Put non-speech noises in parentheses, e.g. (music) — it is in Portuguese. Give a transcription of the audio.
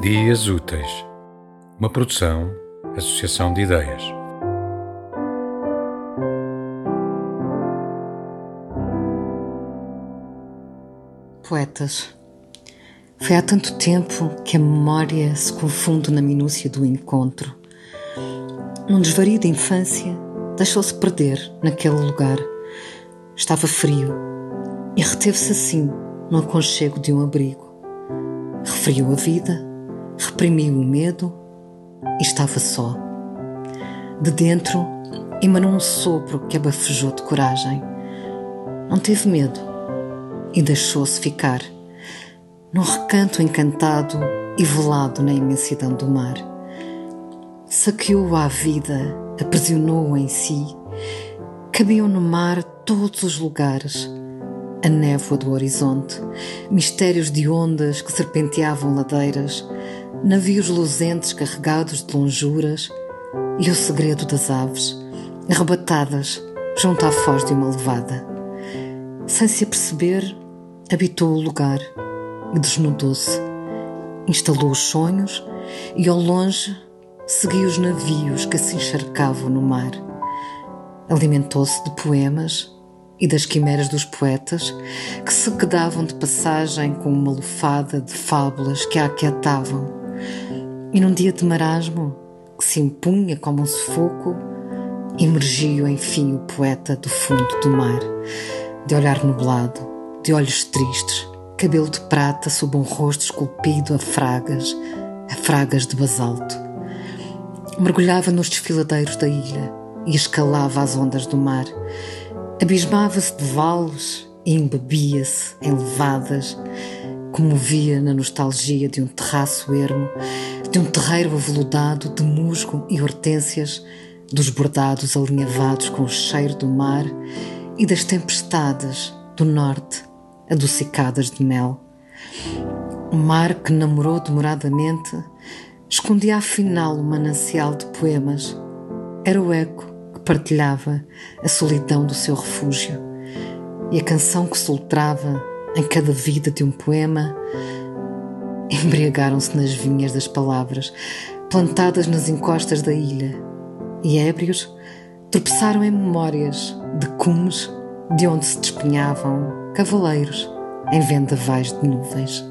Dias Úteis, uma produção, associação de ideias. Poetas. Foi há tanto tempo que a memória se confunde na minúcia do encontro. Num desvario da infância, deixou-se perder naquele lugar. Estava frio e reteve-se assim no aconchego de um abrigo. Referiu a vida reprimiu o medo e estava só. De dentro emanou um sopro que abafejou de coragem. Não teve medo e deixou-se ficar num recanto encantado e velado na imensidão do mar. Saqueou a vida, aprisionou-o em si. Cabiam no mar todos os lugares, a névoa do horizonte, mistérios de ondas que serpenteavam ladeiras, navios luzentes carregados de lonjuras e o segredo das aves, arrebatadas junto à foz de uma levada. Sem se aperceber, habitou o lugar e desnudou-se. Instalou os sonhos e ao longe seguiu os navios que se encharcavam no mar. Alimentou-se de poemas e das quimeras dos poetas que se quedavam de passagem com uma lufada de fábulas que a aquietavam e num dia de marasmo, que se impunha como um sufoco, emergiu enfim o poeta do fundo do mar, de olhar nublado, de olhos tristes, cabelo de prata sob um rosto esculpido a fragas, a fragas de basalto. Mergulhava nos desfiladeiros da ilha e escalava as ondas do mar. Abismava-se de vales e embebia-se em levadas, comovia na nostalgia de um terraço ermo de um terreiro aveludado de musgo e hortênsias, dos bordados alinhavados com o cheiro do mar e das tempestades do norte adocicadas de mel. O mar que namorou demoradamente escondia afinal o manancial de poemas. Era o eco que partilhava a solidão do seu refúgio e a canção que soltrava em cada vida de um poema (laughs) embriagaram-se nas vinhas das palavras, plantadas nas encostas da ilha, e ébrios tropeçaram em memórias de cumes de onde se despenhavam cavaleiros em vendavais de nuvens.